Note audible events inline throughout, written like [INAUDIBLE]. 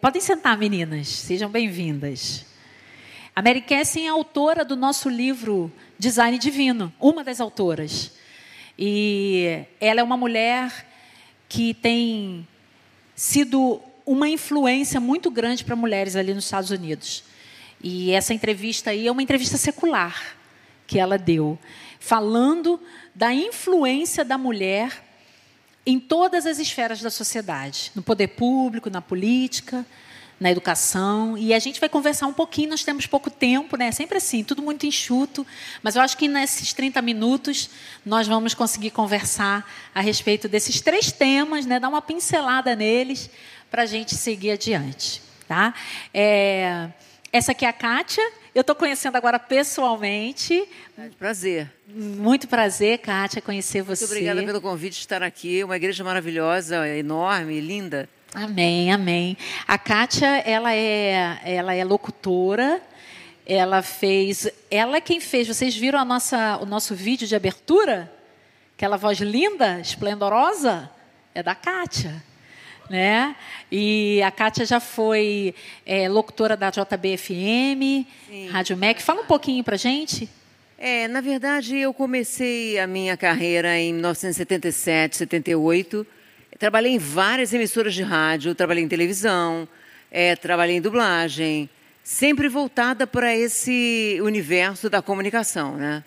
Podem sentar, meninas. Sejam bem-vindas. A Mary Kessen é autora do nosso livro Design Divino, uma das autoras. E ela é uma mulher que tem sido uma influência muito grande para mulheres ali nos Estados Unidos. E essa entrevista aí é uma entrevista secular que ela deu, falando da influência da mulher em todas as esferas da sociedade, no poder público, na política, na educação. E a gente vai conversar um pouquinho, nós temos pouco tempo, né? Sempre assim, tudo muito enxuto. Mas eu acho que nesses 30 minutos nós vamos conseguir conversar a respeito desses três temas, né? Dar uma pincelada neles para a gente seguir adiante. Tá? É, essa aqui é a Kátia. Eu estou conhecendo agora pessoalmente. Prazer. Muito prazer, Kátia, conhecer você. Muito obrigada pelo convite de estar aqui. Uma igreja maravilhosa, enorme, linda. Amém, amém. A Kátia, ela é, ela é locutora. Ela fez, ela é quem fez. Vocês viram a nossa, o nosso vídeo de abertura? Aquela voz linda, esplendorosa, é da Kátia né? E a Kátia já foi é, locutora da JBFM, Sim. Rádio MEC. Fala um pouquinho para gente. É, na verdade, eu comecei a minha carreira em 1977, 78. Trabalhei em várias emissoras de rádio, trabalhei em televisão, é, trabalhei em dublagem, sempre voltada para esse universo da comunicação, né?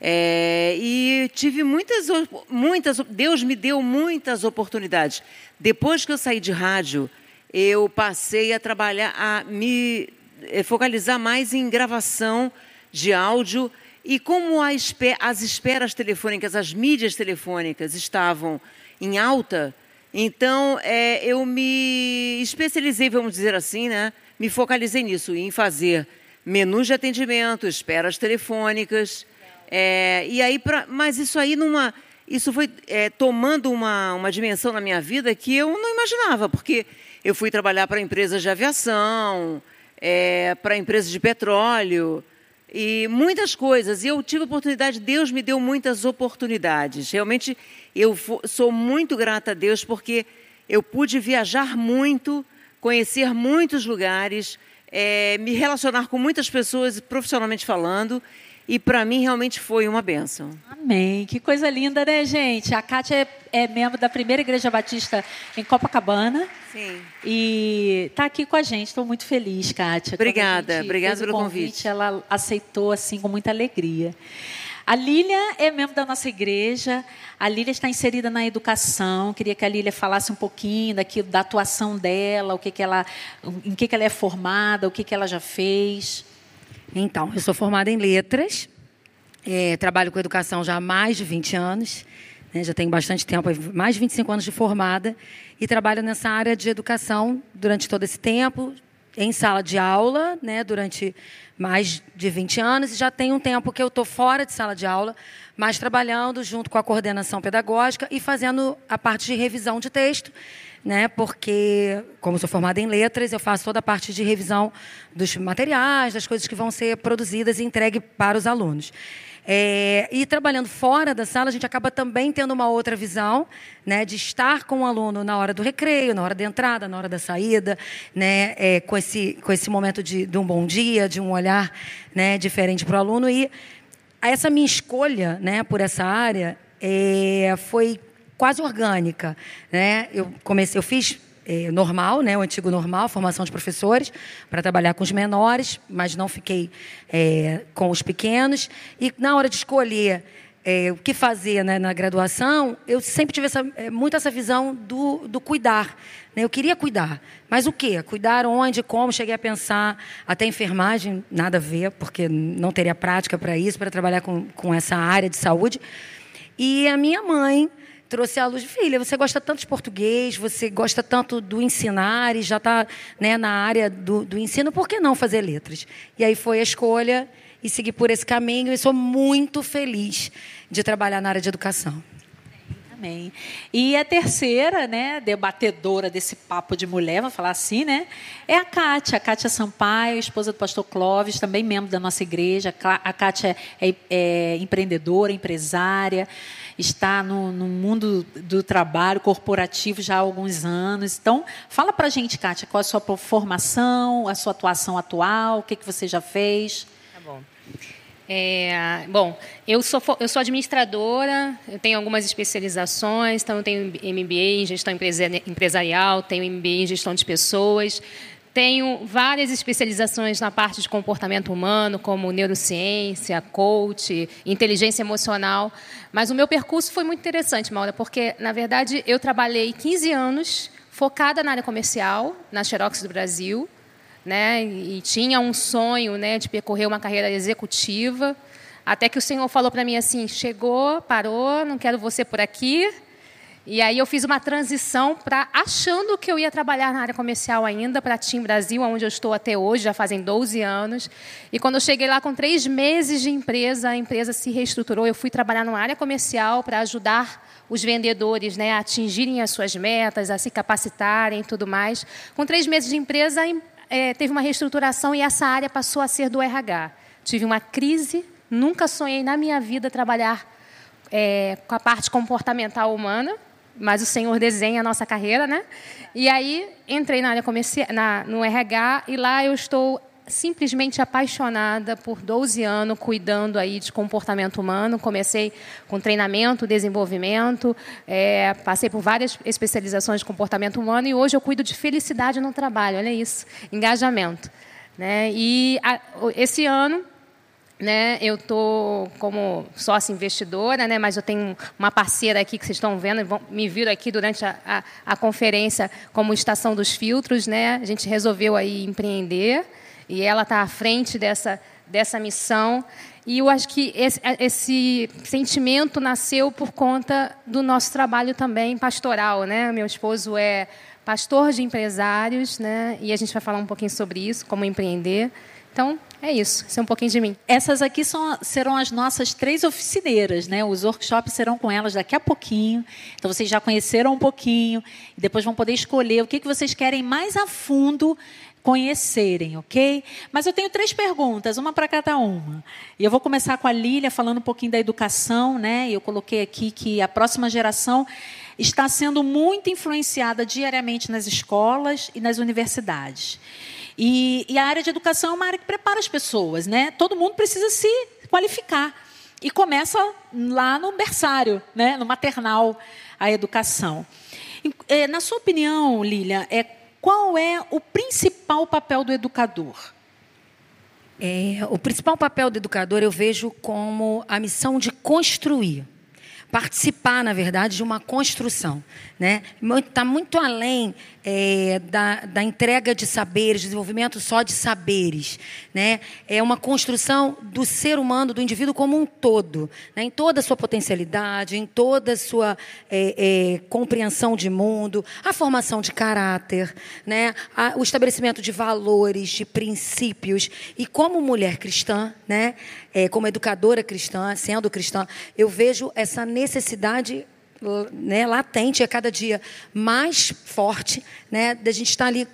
É, e tive muitas, muitas, Deus me deu muitas oportunidades. Depois que eu saí de rádio, eu passei a trabalhar, a me eh, focalizar mais em gravação de áudio. E como as esperas telefônicas, as mídias telefônicas estavam em alta, então é, eu me especializei, vamos dizer assim, né? me focalizei nisso, em fazer menus de atendimento, esperas telefônicas. É, e aí, pra, mas isso aí numa, isso foi é, tomando uma, uma dimensão na minha vida que eu não imaginava, porque eu fui trabalhar para empresas de aviação, é, para empresas de petróleo e muitas coisas. E eu tive oportunidade, Deus me deu muitas oportunidades. Realmente eu sou muito grata a Deus porque eu pude viajar muito, conhecer muitos lugares, é, me relacionar com muitas pessoas profissionalmente falando e para mim realmente foi uma benção. Amém. Que coisa linda, né, gente? A Kátia é, é membro da primeira Igreja Batista em Copacabana. Sim. E está aqui com a gente. Estou muito feliz, Kátia. Obrigada, obrigada pelo convite, convite. Ela aceitou assim com muita alegria. A Lília é membro da nossa igreja. A Lília está inserida na educação. Queria que a Lília falasse um pouquinho daqui, da atuação dela, o que, que ela, em que, que ela é formada, o que, que ela já fez. Então, eu sou formada em letras, é, trabalho com educação já há mais de 20 anos, né, já tenho bastante tempo, mais de 25 anos de formada, e trabalho nessa área de educação durante todo esse tempo, em sala de aula, né, durante mais de 20 anos, e já tem um tempo que eu estou fora de sala de aula, mas trabalhando junto com a coordenação pedagógica e fazendo a parte de revisão de texto né? Porque, como sou formada em letras, eu faço toda a parte de revisão dos materiais, das coisas que vão ser produzidas e entregue para os alunos. É, e trabalhando fora da sala, a gente acaba também tendo uma outra visão, né, de estar com o aluno na hora do recreio, na hora da entrada, na hora da saída, né, é, com, esse, com esse momento de, de um bom dia, de um olhar né, diferente para o aluno. E essa minha escolha né, por essa área é, foi quase orgânica. Né? Eu comecei, eu fiz é, normal, né, o antigo normal, formação de professores, para trabalhar com os menores, mas não fiquei é, com os pequenos. E na hora de escolher é, o que fazer né, na graduação, eu sempre tive essa, é, muito essa visão do, do cuidar. Né? Eu queria cuidar, mas o quê? Cuidar onde, como? Cheguei a pensar, até enfermagem, nada a ver, porque não teria prática para isso, para trabalhar com, com essa área de saúde. E a minha mãe trouxe à luz, filha, você gosta tanto de português, você gosta tanto do ensinar e já está né, na área do, do ensino, por que não fazer letras? E aí foi a escolha e seguir por esse caminho e sou muito feliz de trabalhar na área de educação. Amém. E a terceira, né, debatedora desse papo de mulher, vou falar assim, né, é a Kátia, a Kátia Sampaio, esposa do pastor Clóvis, também membro da nossa igreja. A Kátia é, é, é empreendedora, empresária, está no, no mundo do trabalho corporativo já há alguns anos. Então, fala para a gente, Kátia, qual é a sua formação, a sua atuação atual, o que, que você já fez? Tá bom. É, bom, eu sou, eu sou administradora, eu tenho algumas especializações, então eu tenho MBA em gestão empresarial, tenho MBA em gestão de pessoas, tenho várias especializações na parte de comportamento humano, como neurociência, coach, inteligência emocional. Mas o meu percurso foi muito interessante, Maura, porque, na verdade, eu trabalhei 15 anos focada na área comercial, na Xerox do Brasil, né? e tinha um sonho né, de percorrer uma carreira executiva. Até que o Senhor falou para mim assim: chegou, parou, não quero você por aqui e aí eu fiz uma transição para achando que eu ia trabalhar na área comercial ainda, para a Team Brasil, onde eu estou até hoje, já fazem 12 anos. E quando eu cheguei lá com três meses de empresa, a empresa se reestruturou. Eu fui trabalhar numa área comercial para ajudar os vendedores né, a atingirem as suas metas, a se capacitarem e tudo mais. Com três meses de empresa, é, teve uma reestruturação e essa área passou a ser do RH. Tive uma crise, nunca sonhei na minha vida trabalhar é, com a parte comportamental humana mas o Senhor desenha a nossa carreira, né? E aí entrei na área comercial, na, no RH e lá eu estou simplesmente apaixonada por 12 anos cuidando aí de comportamento humano. Comecei com treinamento, desenvolvimento, é, passei por várias especializações de comportamento humano e hoje eu cuido de felicidade no trabalho. Olha isso, engajamento. Né? E a, esse ano né, eu estou como sócia investidora, né, mas eu tenho uma parceira aqui que vocês estão vendo, me viram aqui durante a, a, a, conferência como Estação dos Filtros. Né, a gente resolveu aí empreender e ela está à frente dessa, dessa missão. E eu acho que esse, esse, sentimento nasceu por conta do nosso trabalho também pastoral. Né? Meu esposo é pastor de empresários né, e a gente vai falar um pouquinho sobre isso, como empreender. Então, é isso, isso é um pouquinho de mim. Essas aqui são, serão as nossas três oficineiras, né? Os workshops serão com elas daqui a pouquinho. Então vocês já conheceram um pouquinho e depois vão poder escolher o que, que vocês querem mais a fundo conhecerem, ok? Mas eu tenho três perguntas, uma para cada uma. E eu vou começar com a Lília falando um pouquinho da educação, né? Eu coloquei aqui que a próxima geração está sendo muito influenciada diariamente nas escolas e nas universidades. E, e a área de educação é uma área que prepara as pessoas, né? Todo mundo precisa se qualificar. E começa lá no berçário, né? no maternal, a educação. É, na sua opinião, Lília, é, qual é o principal papel do educador? É, o principal papel do educador eu vejo como a missão de construir participar, na verdade, de uma construção. Está né? Tá muito além é, da, da entrega de saberes, desenvolvimento só de saberes. Né? É uma construção do ser humano, do indivíduo como um todo, né? em toda a sua potencialidade, em toda a sua é, é, compreensão de mundo, a formação de caráter, né? A, o estabelecimento de valores, de princípios. E como mulher cristã, né? É, como educadora cristã, sendo cristã, eu vejo essa necessidade né, latente, a cada dia mais forte, né, da gente estar ali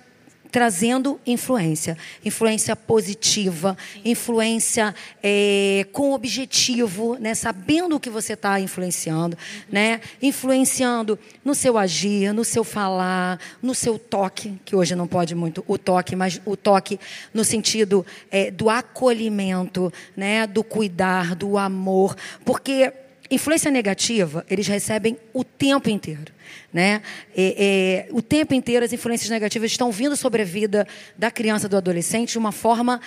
trazendo influência, influência positiva, influência é, com objetivo, né, sabendo o que você está influenciando, né, influenciando no seu agir, no seu falar, no seu toque, que hoje não pode muito o toque, mas o toque no sentido é, do acolhimento, né, do cuidar, do amor, porque Influência negativa, eles recebem o tempo inteiro. Né? É, é, o tempo inteiro as influências negativas estão vindo sobre a vida da criança, do adolescente, de uma forma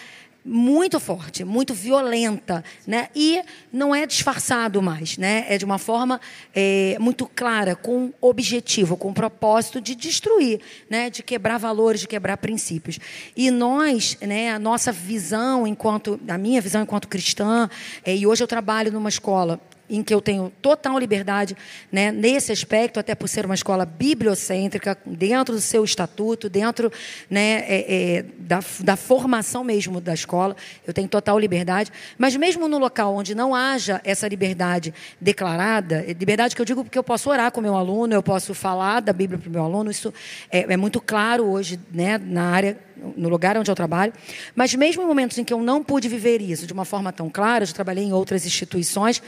muito forte, muito violenta, né? E não é disfarçado mais, né? É de uma forma é, muito clara, com objetivo, com propósito de destruir, né? De quebrar valores, de quebrar princípios. E nós, né? A nossa visão, enquanto a minha visão enquanto cristã, é, e hoje eu trabalho numa escola em que eu tenho total liberdade né, nesse aspecto, até por ser uma escola bibliocêntrica, dentro do seu estatuto, dentro né, é, é, da, da formação mesmo da escola, eu tenho total liberdade. Mas mesmo no local onde não haja essa liberdade declarada, liberdade que eu digo porque eu posso orar com o meu aluno, eu posso falar da Bíblia para o meu aluno, isso é, é muito claro hoje né, na área no lugar onde eu trabalho, mas mesmo em momentos em que eu não pude viver isso de uma forma tão clara, eu trabalhei em outras instituições,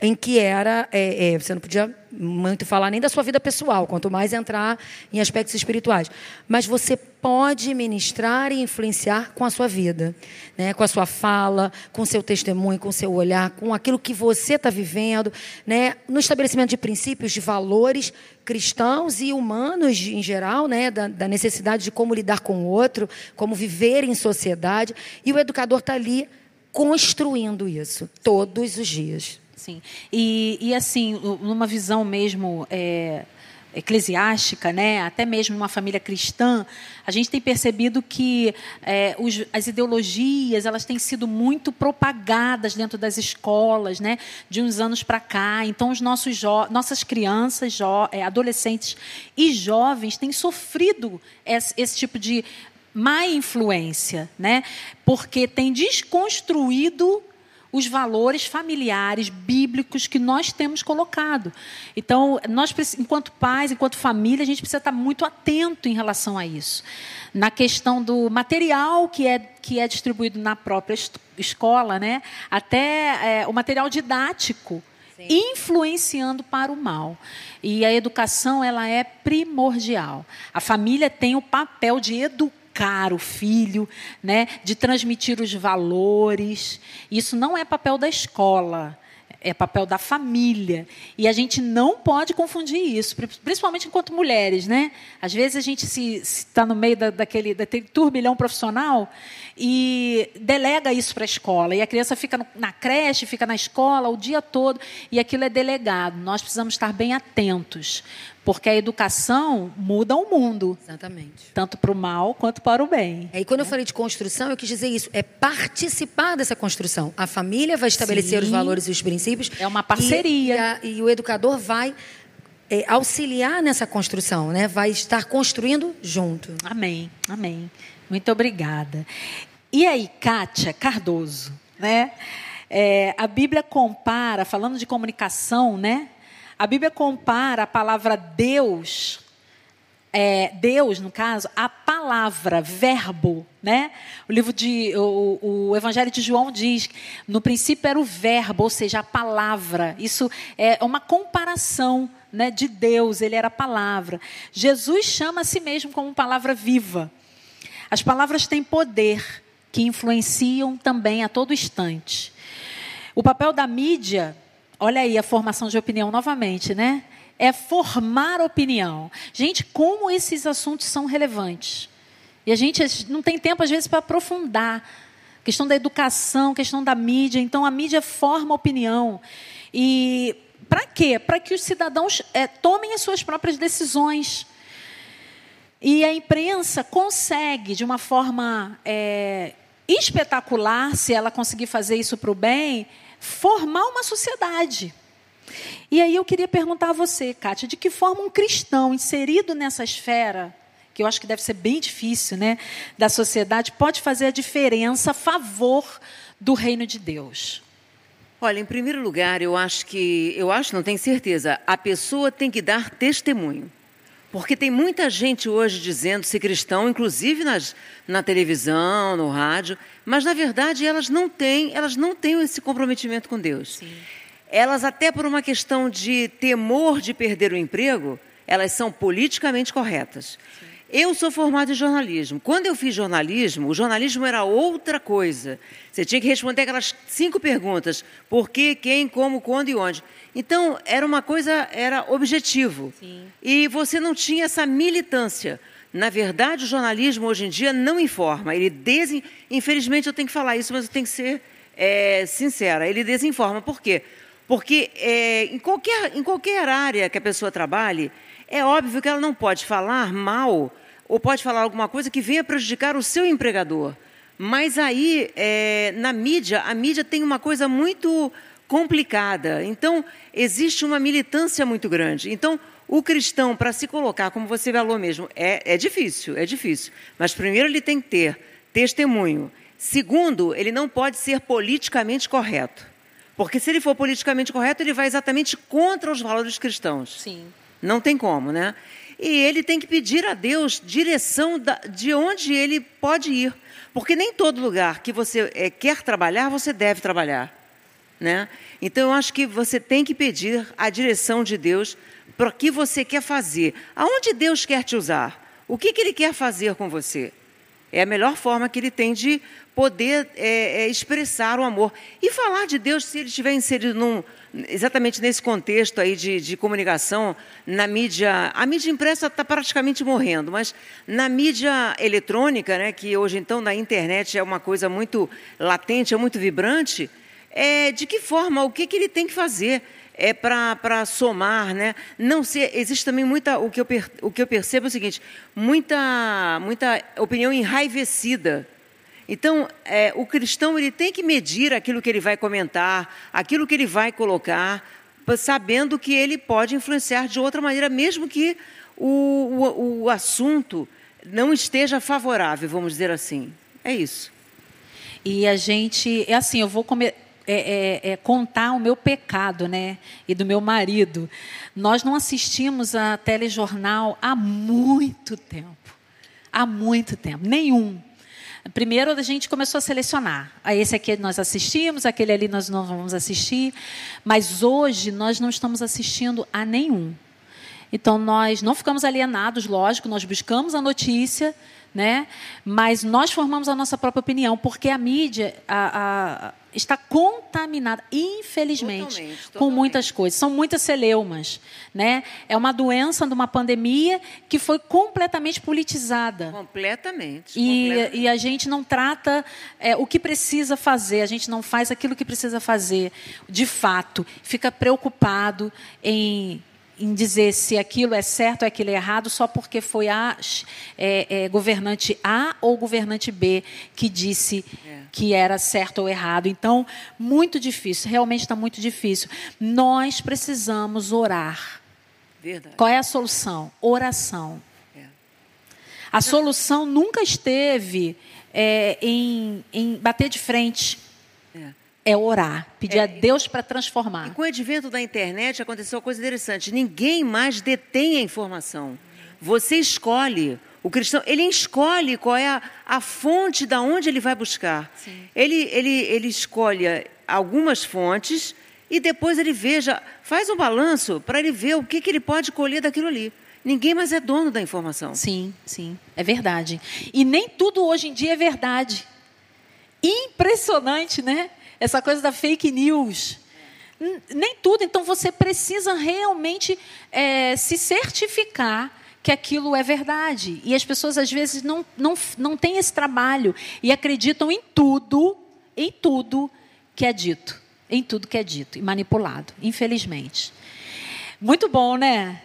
em que era é, é, você não podia muito falar nem da sua vida pessoal, quanto mais entrar em aspectos espirituais. Mas você pode ministrar e influenciar com a sua vida, né? com a sua fala, com o seu testemunho, com o seu olhar, com aquilo que você está vivendo, né? no estabelecimento de princípios, de valores cristãos e humanos em geral, né? da, da necessidade de como lidar com o outro, como viver em sociedade. E o educador está ali construindo isso todos os dias. Sim. E, e assim, numa visão mesmo é, eclesiástica, né, até mesmo numa família cristã, a gente tem percebido que é, os, as ideologias elas têm sido muito propagadas dentro das escolas, né, de uns anos para cá. Então, os nossos nossas crianças, é, adolescentes e jovens têm sofrido esse, esse tipo de má influência, né, porque tem desconstruído os valores familiares bíblicos que nós temos colocado. Então, nós, enquanto pais, enquanto família, a gente precisa estar muito atento em relação a isso. Na questão do material que é, que é distribuído na própria escola, né? até é, o material didático. Influenciando para o mal. E a educação ela é primordial. A família tem o papel de educar educar o filho, né, de transmitir os valores. Isso não é papel da escola, é papel da família. E a gente não pode confundir isso, principalmente enquanto mulheres. Né? Às vezes a gente se está no meio da, daquele, daquele turbilhão profissional e delega isso para a escola. E a criança fica na creche, fica na escola o dia todo, e aquilo é delegado. Nós precisamos estar bem atentos, porque a educação muda o mundo. Exatamente. Tanto para o mal quanto para o bem. É, e quando né? eu falei de construção, eu quis dizer isso. É participar dessa construção. A família vai estabelecer Sim. os valores e os princípios. É uma parceria. E, e, a, e o educador vai é, auxiliar nessa construção, né? vai estar construindo junto. Amém, amém. Muito obrigada. E aí, Kátia Cardoso, né? É, a Bíblia compara, falando de comunicação, né? A Bíblia compara a palavra Deus, é, Deus, no caso, a palavra, verbo, né? O livro de, o, o Evangelho de João diz, no princípio era o verbo, ou seja, a palavra. Isso é uma comparação, né, de Deus. Ele era a palavra. Jesus chama a si mesmo como palavra viva. As palavras têm poder que influenciam também a todo instante. O papel da mídia Olha aí a formação de opinião novamente, né? É formar opinião. Gente, como esses assuntos são relevantes. E a gente não tem tempo, às vezes, para aprofundar. Questão da educação, questão da mídia. Então, a mídia forma opinião. E para quê? Para que os cidadãos é, tomem as suas próprias decisões. E a imprensa consegue, de uma forma é, espetacular, se ela conseguir fazer isso para o bem, formar uma sociedade. E aí eu queria perguntar a você, Kátia, de que forma um cristão inserido nessa esfera, que eu acho que deve ser bem difícil, né, da sociedade, pode fazer a diferença a favor do reino de Deus? Olha, em primeiro lugar, eu acho que, eu acho, não tenho certeza, a pessoa tem que dar testemunho. Porque tem muita gente hoje dizendo ser cristão, inclusive nas, na televisão, no rádio, mas na verdade elas não têm, elas não têm esse comprometimento com Deus. Sim. Elas até por uma questão de temor de perder o emprego, elas são politicamente corretas. Sim. Eu sou formado em jornalismo. Quando eu fiz jornalismo, o jornalismo era outra coisa. Você tinha que responder aquelas cinco perguntas: por que, quem, como, quando e onde. Então, era uma coisa, era objetivo. Sim. E você não tinha essa militância. Na verdade, o jornalismo hoje em dia não informa. Ele desin... Infelizmente, eu tenho que falar isso, mas eu tenho que ser é, sincera. Ele desinforma. Por quê? Porque é, em, qualquer, em qualquer área que a pessoa trabalhe, é óbvio que ela não pode falar mal ou pode falar alguma coisa que venha prejudicar o seu empregador. Mas aí, é, na mídia, a mídia tem uma coisa muito complicada. Então, existe uma militância muito grande. Então, o cristão, para se colocar, como você falou mesmo, é, é difícil, é difícil. Mas, primeiro, ele tem que ter testemunho. Segundo, ele não pode ser politicamente correto. Porque se ele for politicamente correto, ele vai exatamente contra os valores cristãos. Sim. Não tem como, né? E ele tem que pedir a Deus direção de onde ele pode ir. Porque nem todo lugar que você é, quer trabalhar, você deve trabalhar. Né? Então, eu acho que você tem que pedir a direção de Deus para o que você quer fazer. Aonde Deus quer te usar? O que, que Ele quer fazer com você? É a melhor forma que Ele tem de poder é, é, expressar o amor. E falar de Deus, se Ele estiver inserido num, exatamente nesse contexto aí de, de comunicação, na mídia. A mídia impressa está praticamente morrendo, mas na mídia eletrônica, né, que hoje então na internet é uma coisa muito latente, é muito vibrante, é, de que forma, o que, que ele tem que fazer? É para somar, né? Não ser, existe também muita, o que eu, o que eu percebo é o seguinte, muita, muita opinião enraivecida então, é, o cristão ele tem que medir aquilo que ele vai comentar, aquilo que ele vai colocar, sabendo que ele pode influenciar de outra maneira, mesmo que o, o, o assunto não esteja favorável, vamos dizer assim. É isso. E a gente, é assim, eu vou comer, é, é, é, contar o meu pecado, né? E do meu marido. Nós não assistimos a telejornal há muito tempo. Há muito tempo. Nenhum. Primeiro a gente começou a selecionar. A esse aqui nós assistimos, aquele ali nós não vamos assistir. Mas hoje nós não estamos assistindo a nenhum. Então nós não ficamos alienados, lógico, nós buscamos a notícia, né? Mas nós formamos a nossa própria opinião, porque a mídia a, a, está contaminada, infelizmente, totalmente, totalmente. com muitas coisas. São muitas celeumas, né? É uma doença de uma pandemia que foi completamente politizada. Completamente. E, completamente. e a gente não trata é, o que precisa fazer, a gente não faz aquilo que precisa fazer, de fato. Fica preocupado em em dizer se aquilo é certo ou aquilo é errado só porque foi a é, é, governante A ou governante B que disse é. que era certo ou errado. Então, muito difícil, realmente está muito difícil. Nós precisamos orar. Verdade. Qual é a solução? Oração. É. A solução nunca esteve é, em, em bater de frente é orar, pedir é, a Deus para transformar. E com o advento da internet aconteceu uma coisa interessante. Ninguém mais detém a informação. Você escolhe. O cristão, ele escolhe qual é a, a fonte da onde ele vai buscar. Ele, ele, ele escolhe algumas fontes e depois ele veja, faz um balanço para ele ver o que, que ele pode colher daquilo ali. Ninguém mais é dono da informação. Sim, sim, é verdade. E nem tudo hoje em dia é verdade. Impressionante, né? Essa coisa da fake news. Nem tudo. Então você precisa realmente é, se certificar que aquilo é verdade. E as pessoas às vezes não, não, não têm esse trabalho e acreditam em tudo, em tudo que é dito. Em tudo que é dito e manipulado, infelizmente. Muito bom, né?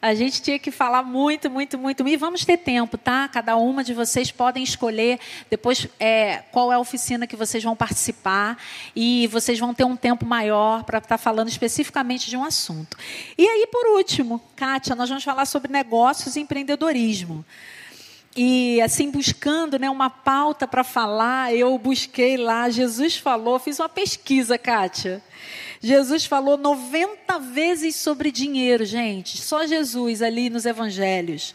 A gente tinha que falar muito, muito, muito. E vamos ter tempo, tá? Cada uma de vocês podem escolher depois é, qual é a oficina que vocês vão participar. E vocês vão ter um tempo maior para estar tá falando especificamente de um assunto. E aí, por último, Kátia, nós vamos falar sobre negócios e empreendedorismo. E assim, buscando né, uma pauta para falar, eu busquei lá, Jesus falou, fiz uma pesquisa, Kátia. Jesus falou 90 vezes sobre dinheiro, gente. Só Jesus ali nos evangelhos.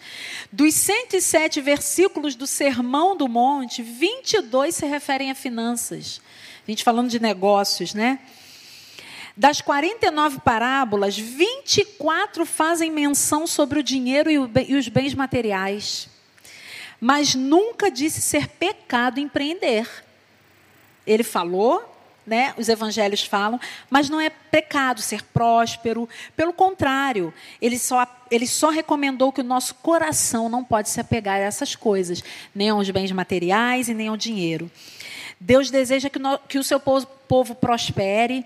Dos 107 versículos do Sermão do Monte, 22 se referem a finanças. A gente falando de negócios, né? Das 49 parábolas, 24 fazem menção sobre o dinheiro e os bens materiais. Mas nunca disse ser pecado empreender. Ele falou né, os evangelhos falam, mas não é pecado ser próspero. Pelo contrário, ele só, ele só recomendou que o nosso coração não pode se apegar a essas coisas, nem aos bens materiais e nem ao dinheiro. Deus deseja que, no, que o seu povo, povo prospere,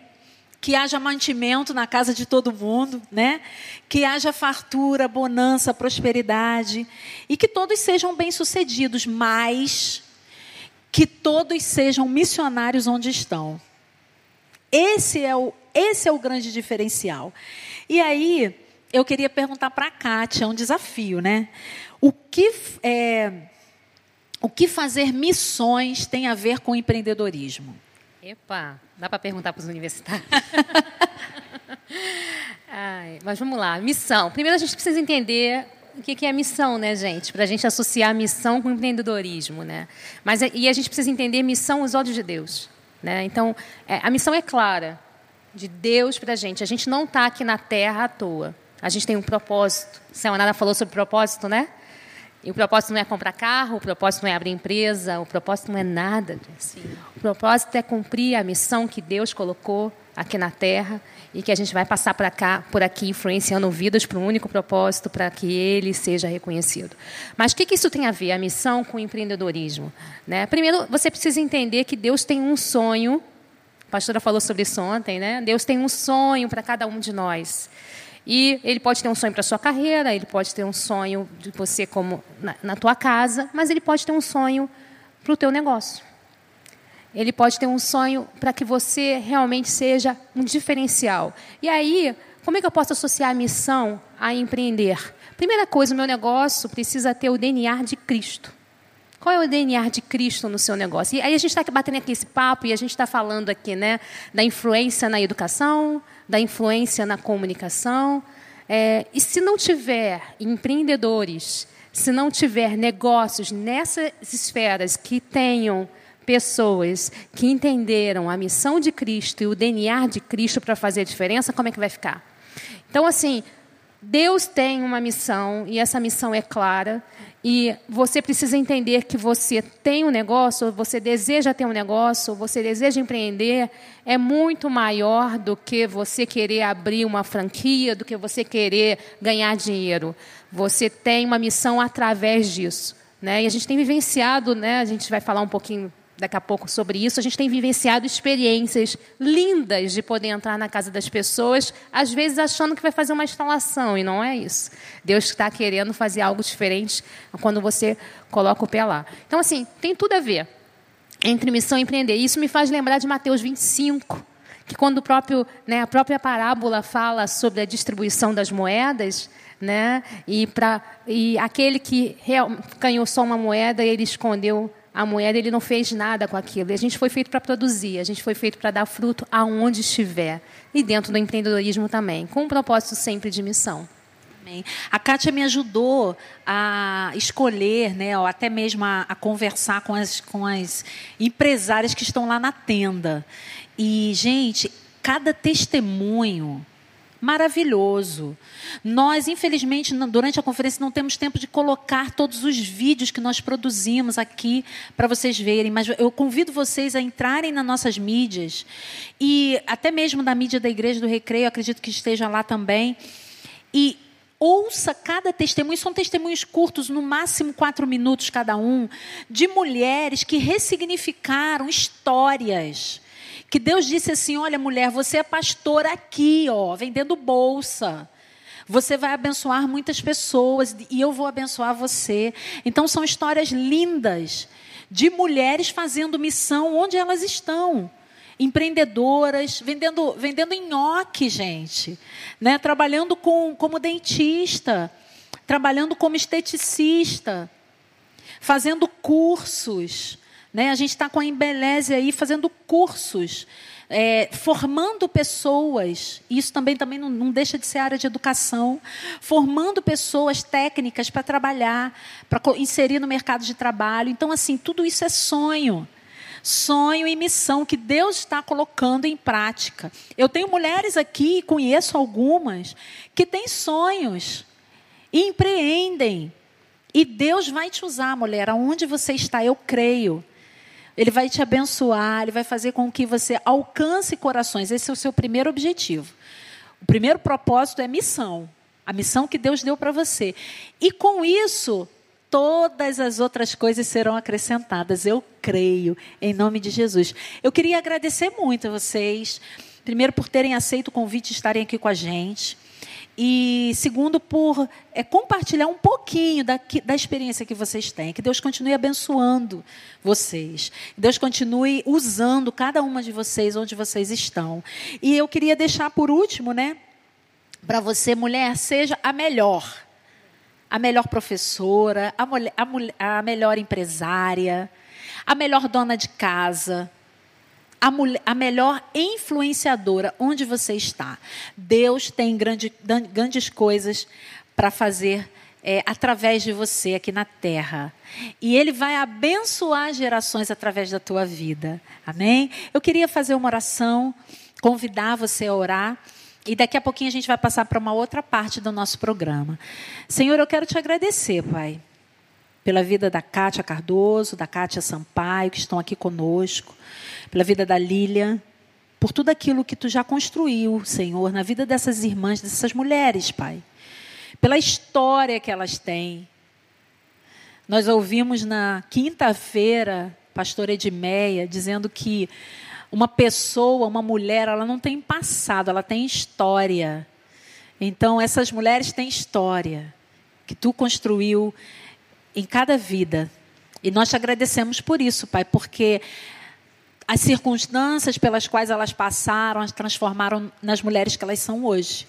que haja mantimento na casa de todo mundo, né? Que haja fartura, bonança, prosperidade e que todos sejam bem-sucedidos, mas que todos sejam missionários onde estão. Esse é o, esse é o grande diferencial. E aí, eu queria perguntar para a Kátia, é um desafio, né? O que, é, o que fazer missões tem a ver com empreendedorismo? Epa, dá para perguntar para os universitários? [LAUGHS] Ai, mas vamos lá, missão. Primeiro a gente precisa entender o que é missão, né, gente? Para a gente associar missão com empreendedorismo, né? Mas e a gente precisa entender missão aos olhos de Deus, Né? Então, é, a missão é clara de Deus para a gente. A gente não está aqui na Terra à toa. A gente tem um propósito. A Nada falou sobre propósito, né? E o propósito não é comprar carro, o propósito não é abrir empresa, o propósito não é nada disso. O propósito é cumprir a missão que Deus colocou aqui na Terra e que a gente vai passar para cá, por aqui, influenciando vidas para um único propósito, para que ele seja reconhecido. Mas o que, que isso tem a ver, a missão com o empreendedorismo? Né? Primeiro, você precisa entender que Deus tem um sonho, a pastora falou sobre isso ontem, né? Deus tem um sonho para cada um de nós. E ele pode ter um sonho para a sua carreira, ele pode ter um sonho de você como na, na tua casa, mas ele pode ter um sonho para o teu negócio. Ele pode ter um sonho para que você realmente seja um diferencial. E aí, como é que eu posso associar a missão a empreender? Primeira coisa, o meu negócio precisa ter o DNA de Cristo. Qual é o DNA de Cristo no seu negócio? E aí a gente está batendo aqui esse papo e a gente está falando aqui né, da influência na educação, da influência na comunicação. É, e se não tiver empreendedores, se não tiver negócios nessas esferas que tenham pessoas que entenderam a missão de Cristo e o DNA de Cristo para fazer a diferença, como é que vai ficar? Então, assim, Deus tem uma missão e essa missão é clara. E você precisa entender que você tem um negócio, você deseja ter um negócio, você deseja empreender, é muito maior do que você querer abrir uma franquia, do que você querer ganhar dinheiro. Você tem uma missão através disso. Né? E a gente tem vivenciado, né? a gente vai falar um pouquinho daqui a pouco sobre isso. A gente tem vivenciado experiências lindas de poder entrar na casa das pessoas, às vezes achando que vai fazer uma instalação, e não é isso. Deus está querendo fazer algo diferente quando você coloca o pé lá. Então, assim, tem tudo a ver entre missão e empreender. Isso me faz lembrar de Mateus 25, que quando o próprio, né, a própria parábola fala sobre a distribuição das moedas, né, e, pra, e aquele que real, ganhou só uma moeda, ele escondeu a moeda ele não fez nada com aquilo. A gente foi feito para produzir, a gente foi feito para dar fruto aonde estiver. E dentro do empreendedorismo também, com um propósito sempre de missão. A Kátia me ajudou a escolher, né, ou até mesmo a, a conversar com as, com as empresárias que estão lá na tenda. E, gente, cada testemunho maravilhoso. Nós, infelizmente, durante a conferência não temos tempo de colocar todos os vídeos que nós produzimos aqui para vocês verem, mas eu convido vocês a entrarem nas nossas mídias e até mesmo na mídia da Igreja do Recreio, acredito que esteja lá também. E ouça cada testemunho, são testemunhos curtos, no máximo quatro minutos cada um, de mulheres que ressignificaram histórias que Deus disse assim: Olha, mulher, você é pastora aqui, ó, vendendo bolsa. Você vai abençoar muitas pessoas e eu vou abençoar você. Então, são histórias lindas de mulheres fazendo missão onde elas estão. Empreendedoras, vendendo, vendendo nhoque, gente. Né? Trabalhando com, como dentista, trabalhando como esteticista, fazendo cursos. Né? A gente está com a Embeleze aí fazendo cursos, é, formando pessoas. Isso também, também não, não, deixa de ser área de educação. Formando pessoas técnicas para trabalhar, para inserir no mercado de trabalho. Então, assim, tudo isso é sonho sonho e missão que Deus está colocando em prática. Eu tenho mulheres aqui, conheço algumas, que têm sonhos, e empreendem. E Deus vai te usar, mulher, aonde você está, eu creio. Ele vai te abençoar, ele vai fazer com que você alcance corações. Esse é o seu primeiro objetivo. O primeiro propósito é missão. A missão que Deus deu para você. E com isso, todas as outras coisas serão acrescentadas. Eu creio, em nome de Jesus. Eu queria agradecer muito a vocês. Primeiro, por terem aceito o convite de estarem aqui com a gente. E segundo, por é, compartilhar um pouquinho da, da experiência que vocês têm. Que Deus continue abençoando vocês. Que Deus continue usando cada uma de vocês onde vocês estão. E eu queria deixar por último, né? Para você, mulher, seja a melhor. A melhor professora, a, mulher, a, a melhor empresária, a melhor dona de casa, a, mulher, a melhor influenciadora onde você está. Deus tem grande, grandes coisas para fazer é, através de você aqui na terra. E Ele vai abençoar gerações através da tua vida. Amém? Eu queria fazer uma oração, convidar você a orar. E daqui a pouquinho a gente vai passar para uma outra parte do nosso programa. Senhor, eu quero te agradecer, Pai, pela vida da Kátia Cardoso, da Kátia Sampaio, que estão aqui conosco, pela vida da Lília, por tudo aquilo que tu já construiu, Senhor, na vida dessas irmãs, dessas mulheres, Pai pela história que elas têm. Nós ouvimos na quinta-feira, pastor Edmeia, dizendo que uma pessoa, uma mulher, ela não tem passado, ela tem história. Então, essas mulheres têm história que tu construiu em cada vida. E nós te agradecemos por isso, Pai, porque as circunstâncias pelas quais elas passaram as transformaram nas mulheres que elas são hoje.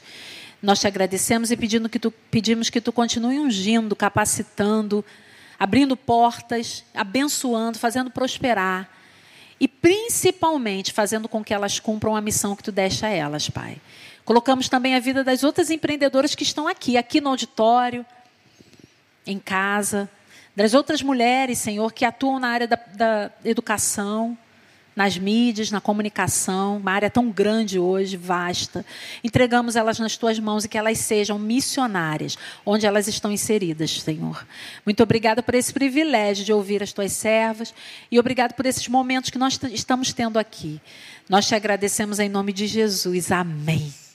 Nós te agradecemos e pedindo que tu, pedimos que tu continue ungindo, capacitando, abrindo portas, abençoando, fazendo prosperar. E principalmente fazendo com que elas cumpram a missão que tu deixa a elas, Pai. Colocamos também a vida das outras empreendedoras que estão aqui, aqui no auditório, em casa, das outras mulheres, Senhor, que atuam na área da, da educação nas mídias, na comunicação, uma área tão grande hoje, vasta. Entregamos elas nas tuas mãos e que elas sejam missionárias, onde elas estão inseridas, Senhor. Muito obrigada por esse privilégio de ouvir as tuas servas e obrigado por esses momentos que nós estamos tendo aqui. Nós te agradecemos em nome de Jesus. Amém.